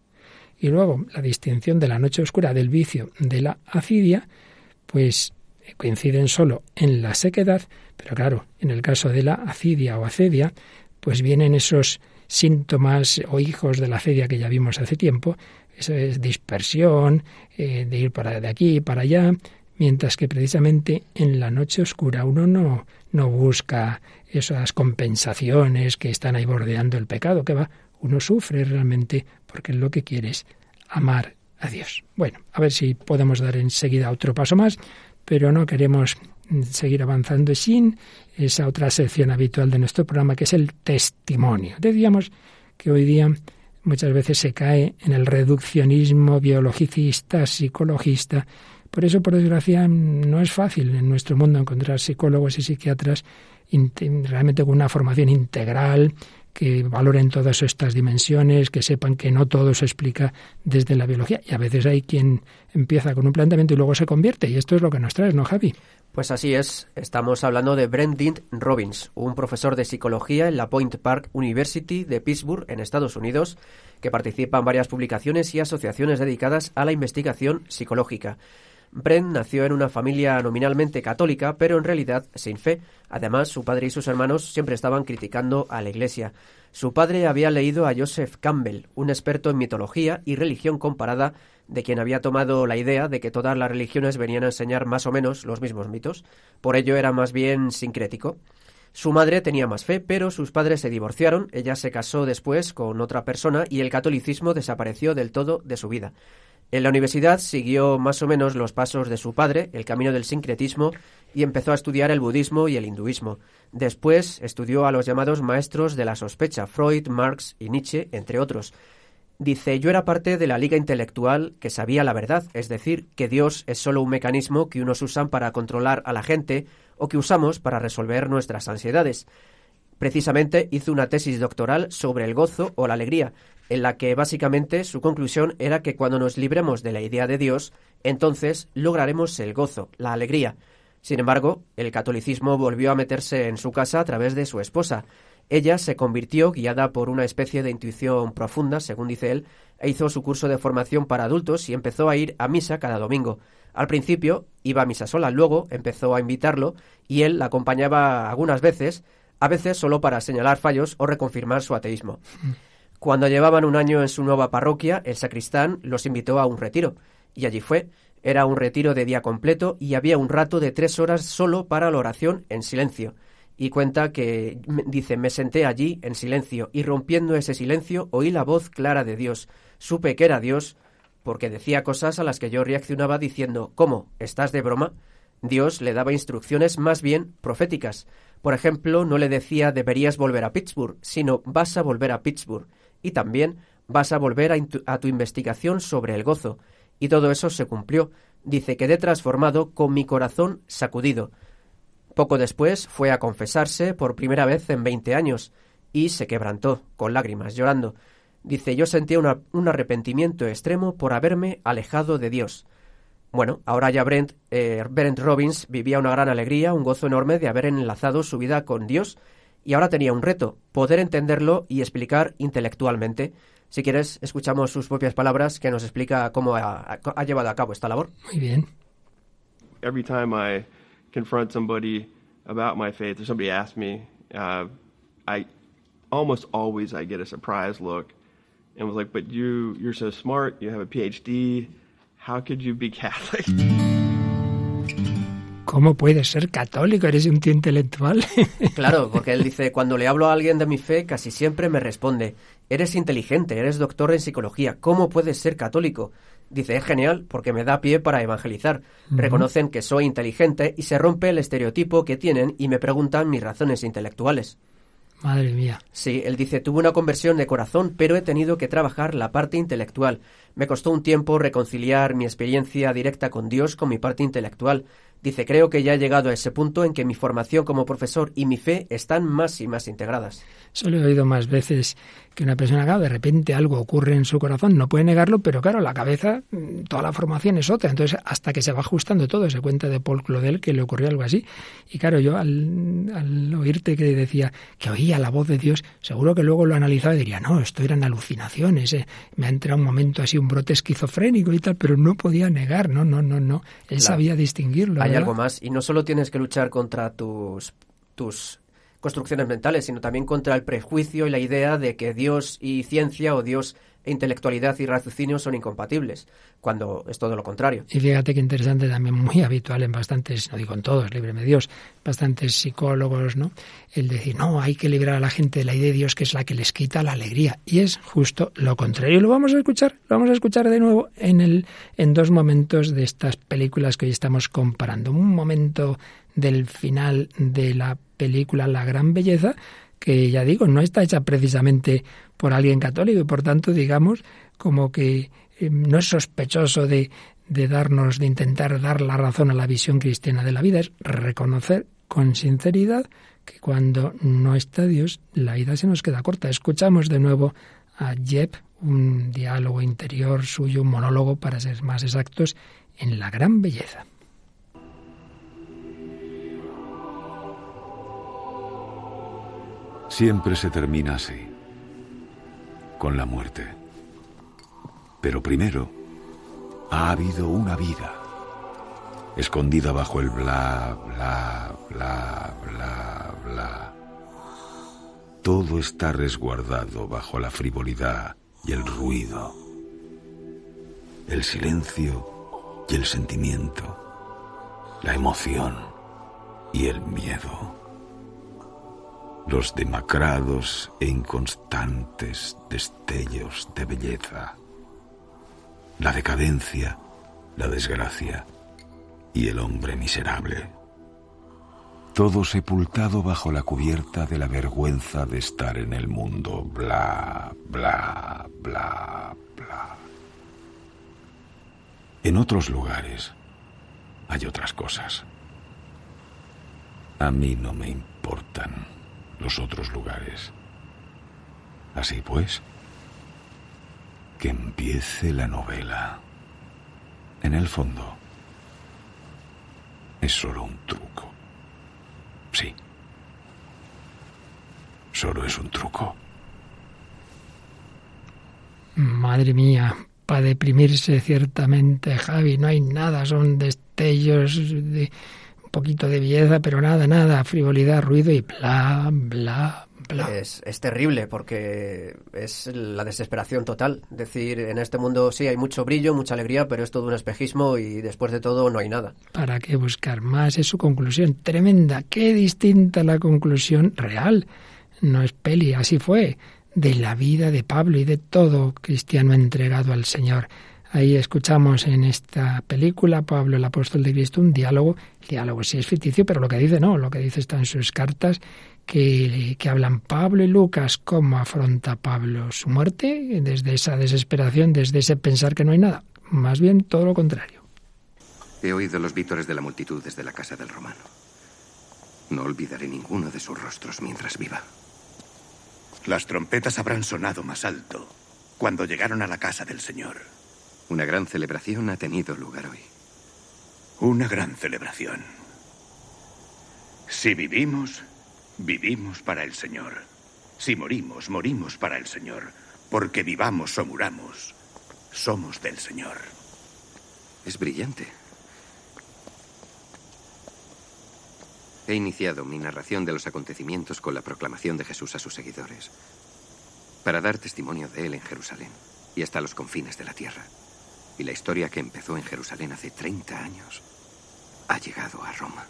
Y luego la distinción de la noche oscura del vicio de la acidia, pues coinciden solo en la sequedad, pero claro, en el caso de la acidia o acedia, pues vienen esos síntomas o hijos de la acedia que ya vimos hace tiempo, esa es dispersión, eh, de ir para de aquí para allá, mientras que precisamente en la noche oscura uno no, no busca esas compensaciones que están ahí bordeando el pecado, que va, uno sufre realmente porque lo que quiere es amar a Dios. Bueno, a ver si podemos dar enseguida otro paso más, pero no queremos seguir avanzando sin esa otra sección habitual de nuestro programa que es el testimonio. Decíamos que hoy día muchas veces se cae en el reduccionismo biologicista, psicologista. Por eso, por desgracia, no es fácil en nuestro mundo encontrar psicólogos y psiquiatras realmente con una formación integral que valoren todas estas dimensiones, que sepan que no todo se explica desde la biología. Y a veces hay quien empieza con un planteamiento y luego se convierte. Y esto es lo que nos traes, ¿no, Javi? Pues así es. Estamos hablando de Brendan Robbins, un profesor de psicología en la Point Park University de Pittsburgh, en Estados Unidos, que participa en varias publicaciones y asociaciones dedicadas a la investigación psicológica. Brent nació en una familia nominalmente católica, pero en realidad sin fe. Además, su padre y sus hermanos siempre estaban criticando a la Iglesia. Su padre había leído a Joseph Campbell, un experto en mitología y religión comparada, de quien había tomado la idea de que todas las religiones venían a enseñar más o menos los mismos mitos. Por ello era más bien sincrético. Su madre tenía más fe, pero sus padres se divorciaron, ella se casó después con otra persona y el catolicismo desapareció del todo de su vida. En la universidad siguió más o menos los pasos de su padre, el camino del sincretismo, y empezó a estudiar el budismo y el hinduismo. Después estudió a los llamados maestros de la sospecha, Freud, Marx y Nietzsche, entre otros. Dice, yo era parte de la liga intelectual que sabía la verdad, es decir, que Dios es solo un mecanismo que unos usan para controlar a la gente o que usamos para resolver nuestras ansiedades. Precisamente hizo una tesis doctoral sobre el gozo o la alegría, en la que básicamente su conclusión era que cuando nos libremos de la idea de Dios, entonces lograremos el gozo, la alegría. Sin embargo, el catolicismo volvió a meterse en su casa a través de su esposa. Ella se convirtió, guiada por una especie de intuición profunda, según dice él, e hizo su curso de formación para adultos y empezó a ir a misa cada domingo. Al principio iba a misa sola, luego empezó a invitarlo y él la acompañaba algunas veces, a veces solo para señalar fallos o reconfirmar su ateísmo. Cuando llevaban un año en su nueva parroquia, el sacristán los invitó a un retiro, y allí fue. Era un retiro de día completo y había un rato de tres horas solo para la oración en silencio. Y cuenta que, dice, me senté allí en silencio y rompiendo ese silencio oí la voz clara de Dios. Supe que era Dios porque decía cosas a las que yo reaccionaba diciendo, ¿cómo? ¿Estás de broma? Dios le daba instrucciones más bien proféticas. Por ejemplo, no le decía deberías volver a Pittsburgh, sino vas a volver a Pittsburgh. Y también vas a volver a, tu investigación sobre el gozo. Y todo eso se cumplió. Dice, quedé transformado con mi corazón sacudido. Poco después fue a confesarse por primera vez en 20 años y se quebrantó, con lágrimas, llorando. Dice, yo sentía un arrepentimiento extremo por haberme alejado de Dios. Bueno, ahora ya Brent, eh, Brent Robbins vivía una gran alegría, un gozo enorme de haber enlazado su vida con Dios y ahora tenía un reto, poder entenderlo y explicar intelectualmente. Si quieres, escuchamos sus propias palabras que nos explica cómo ha, ha llevado a cabo esta labor. Muy bien. every time I confront somebody about my faith or somebody asks me, uh, I almost always I get a surprise look and was like, "But you you're so smart. You have a PhD. How could you be Catholic?" ¿Cómo puedes ser católico? Eres un tío intelectual. Claro, porque él dice, cuando le hablo a alguien de mi fe, casi siempre me responde, eres inteligente, eres doctor en psicología, ¿cómo puedes ser católico? Dice, es genial, porque me da pie para evangelizar. Reconocen que soy inteligente y se rompe el estereotipo que tienen y me preguntan mis razones intelectuales. Madre mía. Sí, él dice, tuve una conversión de corazón, pero he tenido que trabajar la parte intelectual. Me costó un tiempo reconciliar mi experiencia directa con Dios con mi parte intelectual. Dice, creo que ya he llegado a ese punto en que mi formación como profesor y mi fe están más y más integradas. Solo he oído más veces que una persona, claro, de repente algo ocurre en su corazón, no puede negarlo, pero claro, la cabeza, mm, toda la formación es otra. Entonces, hasta que se va ajustando todo, se cuenta de Paul Claudel que le ocurrió algo así. Y claro, yo al, al oírte que decía que oía la voz de Dios, seguro que luego lo analizaba y diría, no, esto eran alucinaciones, eh, me ha entrado un momento así, un brote esquizofrénico y tal, pero no podía negar, no, no, no, no. Él Claro. sabía distinguirlo. Hay algo más, y no solo tienes que luchar contra tus, tus construcciones mentales, sino también contra el prejuicio y la idea de que Dios y ciencia o Dios intelectualidad y raciocinio son incompatibles, cuando es todo lo contrario. Y fíjate que interesante, también muy habitual en bastantes, no digo en todos, líbreme Dios, bastantes psicólogos, ¿no? El decir, no, hay que librar a la gente de la idea de Dios que es la que les quita la alegría. Y es justo lo contrario. Y lo vamos a escuchar, lo vamos a escuchar de nuevo en, el, en dos momentos de estas películas que hoy estamos comparando. Un momento del final de la película La Gran Belleza, que ya digo, no está hecha precisamente por alguien católico y por tanto, digamos, como que eh, no es sospechoso de, darnos, de intentar dar la razón a la visión cristiana de la vida, es reconocer con sinceridad que cuando no está Dios, la vida se nos queda corta. Escuchamos de nuevo a Jeb, un diálogo interior suyo, un monólogo, para ser más exactos, en la gran belleza. Siempre se termina así, con la muerte. Pero primero ha habido una vida, escondida bajo el bla, bla, bla, bla, bla. Todo está resguardado bajo la frivolidad y el ruido, el silencio y el sentimiento, la emoción y el miedo los demacrados e inconstantes destellos de belleza, la decadencia, la desgracia y el hombre miserable. Todo sepultado bajo la cubierta de la vergüenza de estar en el mundo, bla, bla, bla, bla. En otros lugares hay otras cosas. A mí no me importan los otros lugares. Así pues, que empiece la novela. En el fondo, es solo un truco. Sí. Solo es un truco. Madre mía, para deprimirse ciertamente, Javi, no hay nada, son destellos de poquito de belleza, pero nada, nada, frivolidad, ruido y bla, bla, bla. Es, es terrible porque es la desesperación total. Decir, en este mundo sí hay mucho brillo, mucha alegría, pero es todo un espejismo y después de todo no hay nada. ¿Para qué buscar más? Es su conclusión tremenda. Qué distinta la conclusión real. No es peli, así fue de la vida de Pablo y de todo cristiano entregado al Señor. Ahí escuchamos en esta película, Pablo el apóstol de Cristo, un diálogo, el diálogo sí es ficticio, pero lo que dice no, lo que dice está en sus cartas, que, que hablan Pablo y Lucas, cómo afronta Pablo su muerte, desde esa desesperación, desde ese pensar que no hay nada, más bien todo lo contrario. He oído los vítores de la multitud desde la casa del romano. No olvidaré ninguno de sus rostros mientras viva. Las trompetas habrán sonado más alto cuando llegaron a la casa del Señor. Una gran celebración ha tenido lugar hoy. Una gran celebración. Si vivimos, vivimos para el Señor. Si morimos, morimos para el Señor. Porque vivamos o muramos, somos del Señor. Es brillante. He iniciado mi narración de los acontecimientos con la proclamación de Jesús a sus seguidores, para dar testimonio de Él en Jerusalén y hasta los confines de la tierra. Y la historia que empezó en Jerusalén hace 30 años ha llegado a Roma.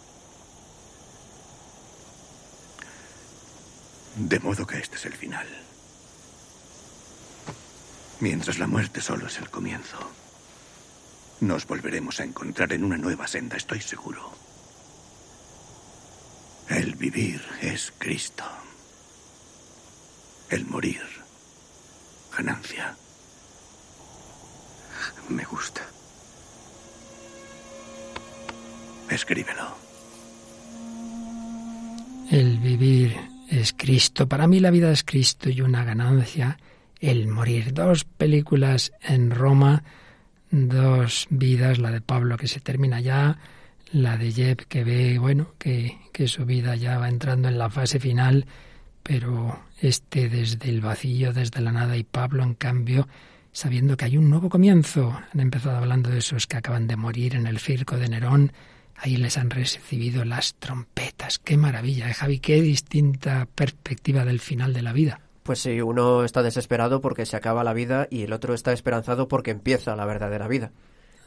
De modo que este es el final. Mientras la muerte solo es el comienzo. Nos volveremos a encontrar en una nueva senda, estoy seguro. El vivir es Cristo. El morir, ganancia. Me gusta. Escríbelo. El vivir es Cristo. Para mí la vida es Cristo y una ganancia el morir. Dos películas en Roma, dos vidas, la de Pablo que se termina ya, la de Jeb que ve, bueno, que, que su vida ya va entrando en la fase final, pero este desde el vacío, desde la nada y Pablo en cambio sabiendo que hay un nuevo comienzo. Han empezado hablando de esos que acaban de morir en el circo de Nerón. Ahí les han recibido las trompetas. Qué maravilla, ¿eh, Javi? Qué distinta perspectiva del final de la vida. Pues sí, uno está desesperado porque se acaba la vida y el otro está esperanzado porque empieza la verdadera vida.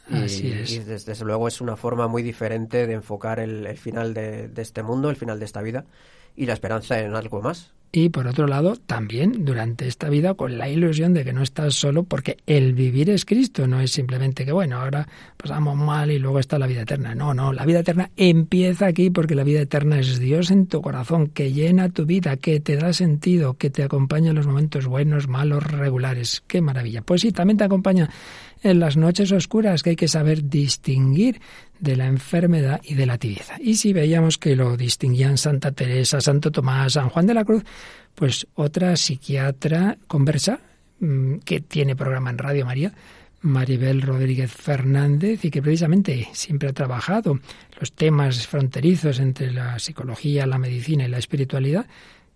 Y, Así es. y desde, desde luego es una forma muy diferente de enfocar el, el final de, de este mundo, el final de esta vida y la esperanza en algo más. Y por otro lado, también durante esta vida con la ilusión de que no estás solo porque el vivir es Cristo, no es simplemente que, bueno, ahora pasamos mal y luego está la vida eterna. No, no, la vida eterna empieza aquí porque la vida eterna es Dios en tu corazón, que llena tu vida, que te da sentido, que te acompaña en los momentos buenos, malos, regulares. Qué maravilla. Pues sí, también te acompaña en las noches oscuras que hay que saber distinguir de la enfermedad y de la tibieza. Y si veíamos que lo distinguían Santa Teresa, Santo Tomás, San Juan de la Cruz, pues otra psiquiatra conversa mm, que tiene programa en Radio María, Maribel Rodríguez Fernández, y que precisamente siempre ha trabajado los temas fronterizos entre la psicología, la medicina y la espiritualidad,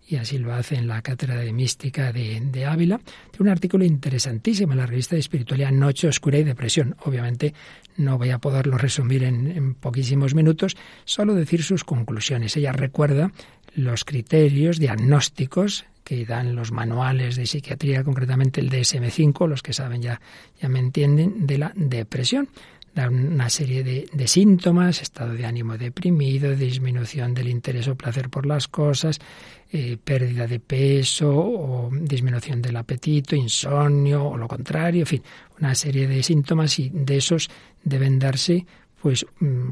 y así lo hace en la Cátedra de Mística de, de Ávila. Tiene un artículo interesantísimo en la revista de Espiritualidad Noche Oscura y Depresión. Obviamente no voy a poderlo resumir en, en poquísimos minutos, solo decir sus conclusiones. Ella recuerda los criterios diagnósticos que dan los manuales de psiquiatría, concretamente el DSM-5, los que saben ya, ya me entienden, de la depresión una serie de, síntomas, estado de ánimo deprimido, disminución del interés o placer por las cosas, eh, pérdida de peso o disminución del apetito, insomnio o lo contrario, en fin, una serie de síntomas y de esos deben darse pues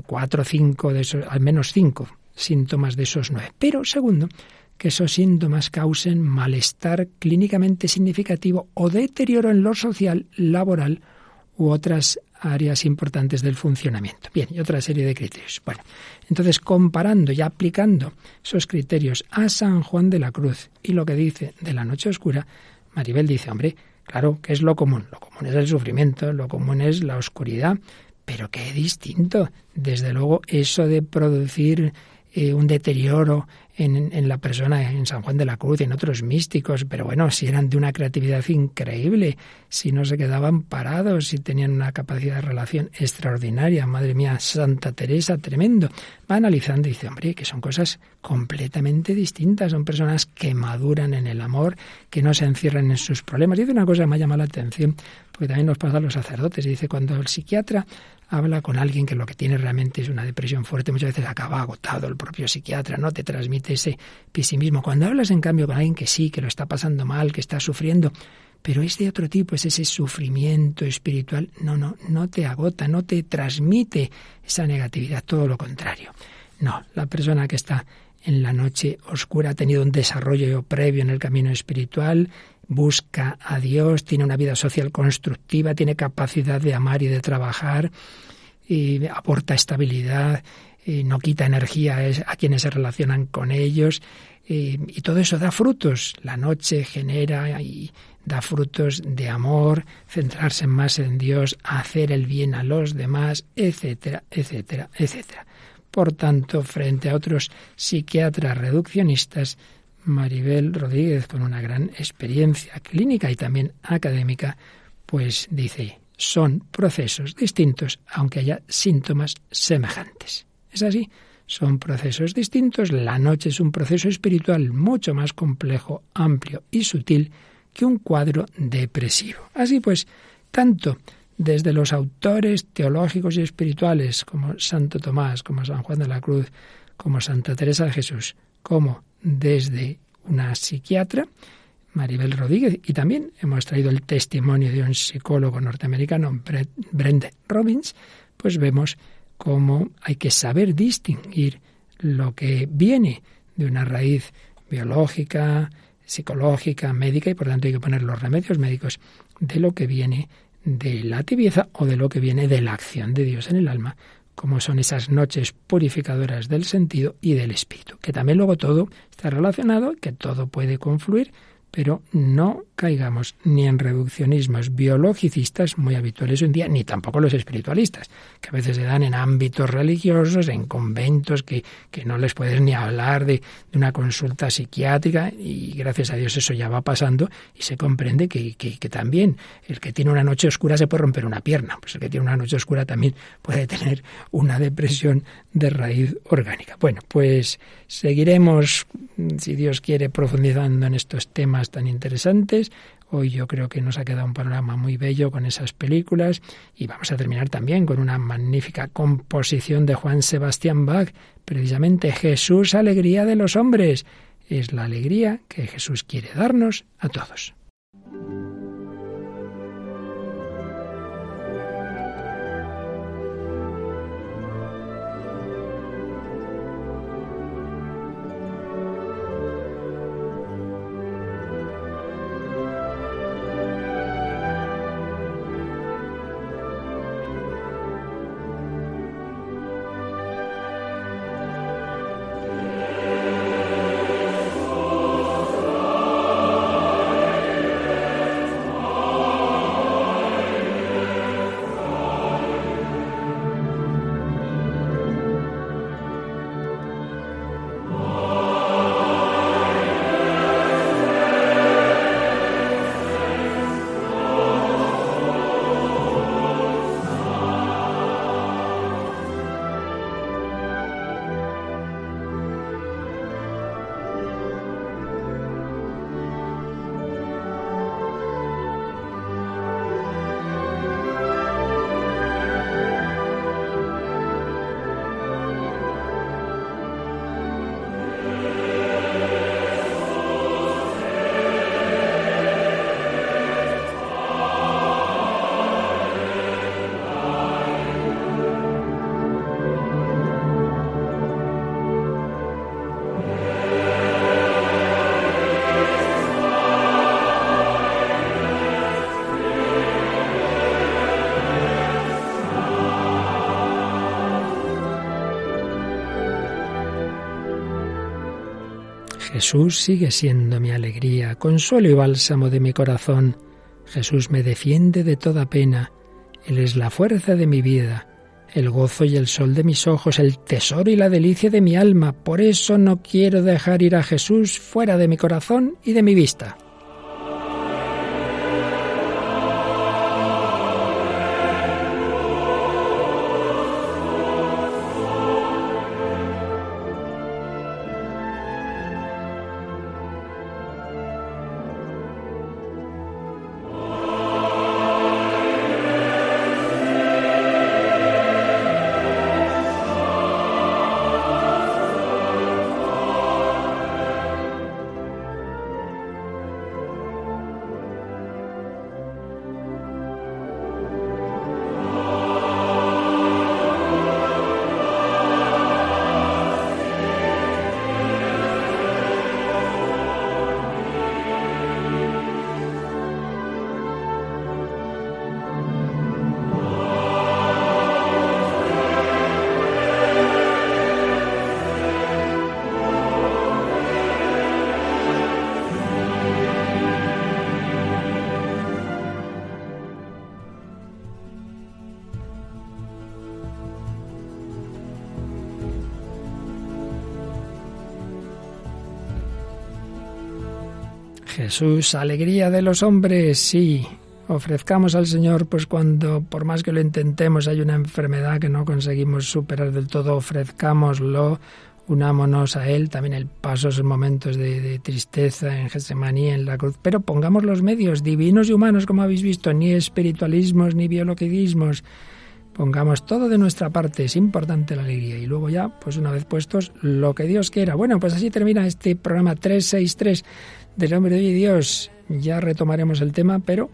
cuatro o cinco de esos, al menos cinco síntomas de esos nueve. Pero segundo, que esos síntomas causen malestar clínicamente significativo o deterioro en lo social, laboral u otras áreas importantes del funcionamiento. Bien, y otra serie de criterios. Bueno, entonces comparando y aplicando esos criterios a San Juan de la Cruz y lo que dice de la noche oscura, Maribel dice, hombre, claro, ¿qué es lo común? Lo común es el sufrimiento, lo común es la oscuridad, pero qué distinto. Desde luego, eso de producir eh, un deterioro en, la persona, en San Juan de la Cruz y en otros místicos, pero bueno, si eran de una creatividad increíble, si no se quedaban parados, si tenían una capacidad de relación extraordinaria, madre mía, Santa Teresa, tremendo. Va analizando y dice, hombre, que son cosas completamente distintas, son personas que maduran en el amor, que no se encierran en sus problemas. Dice una cosa que me ha llamado la atención, porque también nos pasa a los sacerdotes, y dice, cuando el psiquiatra habla con alguien que lo que tiene realmente es una depresión fuerte, muchas veces acaba agotado el propio psiquiatra, no te transmite ese pesimismo. Cuando hablas en cambio con alguien que sí, que lo está pasando mal, que está sufriendo, pero es de otro tipo, es ese sufrimiento espiritual, no, no, no te agota, no te transmite esa negatividad, todo lo contrario. No, la persona que está en la noche oscura ha tenido un desarrollo previo en el camino espiritual, busca a Dios, tiene una vida social constructiva, tiene capacidad de amar y de trabajar, y aporta estabilidad, y no quita energía a quienes se relacionan con ellos, y, y todo eso da frutos. La noche genera y da frutos de amor, centrarse más en Dios, hacer el bien a los demás, etcétera, etcétera, etcétera. Por tanto, frente a otros psiquiatras reduccionistas, Maribel Rodríguez, con una gran experiencia clínica y también académica, pues dice, son procesos distintos, aunque haya síntomas semejantes. Es así, son procesos distintos. La noche es un proceso espiritual mucho más complejo, amplio y sutil que un cuadro depresivo. Así pues, tanto desde los autores teológicos y espirituales como Santo Tomás, como San Juan de la Cruz, como Santa Teresa de Jesús, como desde una psiquiatra, Maribel Rodríguez, y también hemos traído el testimonio de un psicólogo norteamericano, Brent Robbins, pues vemos cómo hay que saber distinguir lo que viene de una raíz biológica, psicológica, médica, y por tanto hay que poner los remedios médicos de lo que viene de la tibieza o de lo que viene de la acción de Dios en el alma, como son esas noches purificadoras del sentido y del espíritu, que también luego todo está relacionado, que todo puede confluir, pero no caigamos ni en reduccionismos biologicistas muy habituales hoy en día, ni tampoco los espiritualistas, que a veces se dan en ámbitos religiosos, en conventos, que, que no les puedes ni hablar de, de, una consulta psiquiátrica, y gracias a Dios eso ya va pasando, y se comprende que, que, que también el que tiene una noche oscura se puede romper una pierna, pues el que tiene una noche oscura también puede tener una depresión de raíz orgánica. Bueno, pues seguiremos, si Dios quiere, profundizando en estos temas tan interesantes. Hoy yo creo que nos ha quedado un panorama muy bello con esas películas y vamos a terminar también con una magnífica composición de Juan Sebastián Bach, precisamente Jesús, alegría de los hombres. Es la alegría que Jesús quiere darnos a todos. Jesús sigue siendo mi alegría, consuelo y bálsamo de mi corazón. Jesús me defiende de toda pena. Él es la fuerza de mi vida. el gozo y el sol de mis ojos, el tesoro y la delicia de mi alma. Por eso no quiero dejar ir a Jesús fuera de mi corazón y de mi vista. Jesús, alegría de los hombres, sí. Ofrezcamos al Señor, pues cuando, por más que lo intentemos, hay una enfermedad que no conseguimos superar del todo, ofrezcámoslo, unámonos a Él, también el paso, esos momentos de, tristeza en Getsemaní, en la cruz, pero pongamos los medios divinos y humanos, como habéis visto, ni espiritualismos ni biologismos, pongamos todo de nuestra parte, es importante la alegría. Y luego ya, pues una vez puestos, lo que Dios quiera. Bueno, pues así termina este programa 363 del hombre de Dios. Ya retomaremos el tema, pero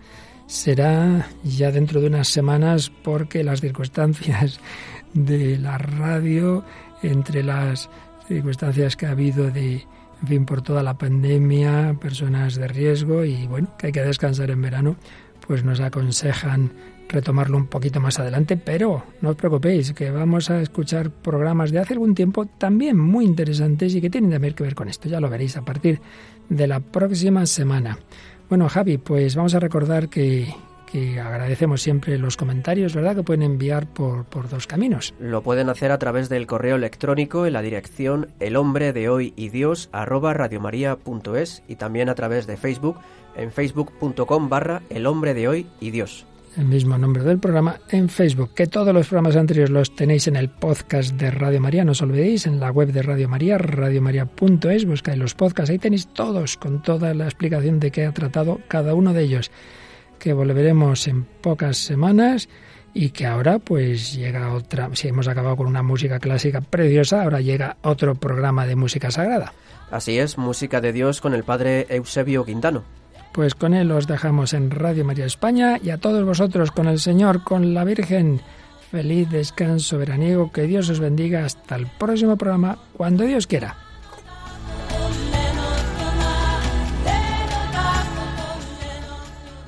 será ya dentro de unas semanas porque las circunstancias de la radio, entre las circunstancias que ha habido de, en fin, por toda la pandemia, personas de riesgo y bueno, que hay que descansar en verano, pues nos aconsejan retomarlo un poquito más adelante, pero no os preocupéis, que vamos a escuchar programas de hace algún tiempo también muy interesantes y que tienen también que ver con esto. Ya lo veréis a partir de la próxima semana. Bueno, Javi, pues vamos a recordar que, que agradecemos siempre los comentarios, ¿verdad? Que pueden enviar por, por, dos caminos. Lo pueden hacer a través del correo electrónico en la dirección el hombre de hoy y Dios arroba radiomaria.es y también a través de Facebook en facebook.com barra el hombre de hoy y Dios el mismo nombre del programa, en Facebook. Que todos los programas anteriores los tenéis en el podcast de Radio María, no os olvidéis, en la web de Radio María, radiomaria.es, buscáis los podcasts, ahí tenéis todos, con toda la explicación de qué ha tratado cada uno de ellos, que volveremos en pocas semanas y que ahora pues llega otra, si hemos acabado con una música clásica preciosa, ahora llega otro programa de música sagrada. Así es, música de Dios con el padre Eusebio Quintano. Pues con él os dejamos en Radio María España y a todos vosotros con el Señor, con la Virgen. Feliz descanso veraniego, que Dios os bendiga hasta el próximo programa, cuando Dios quiera.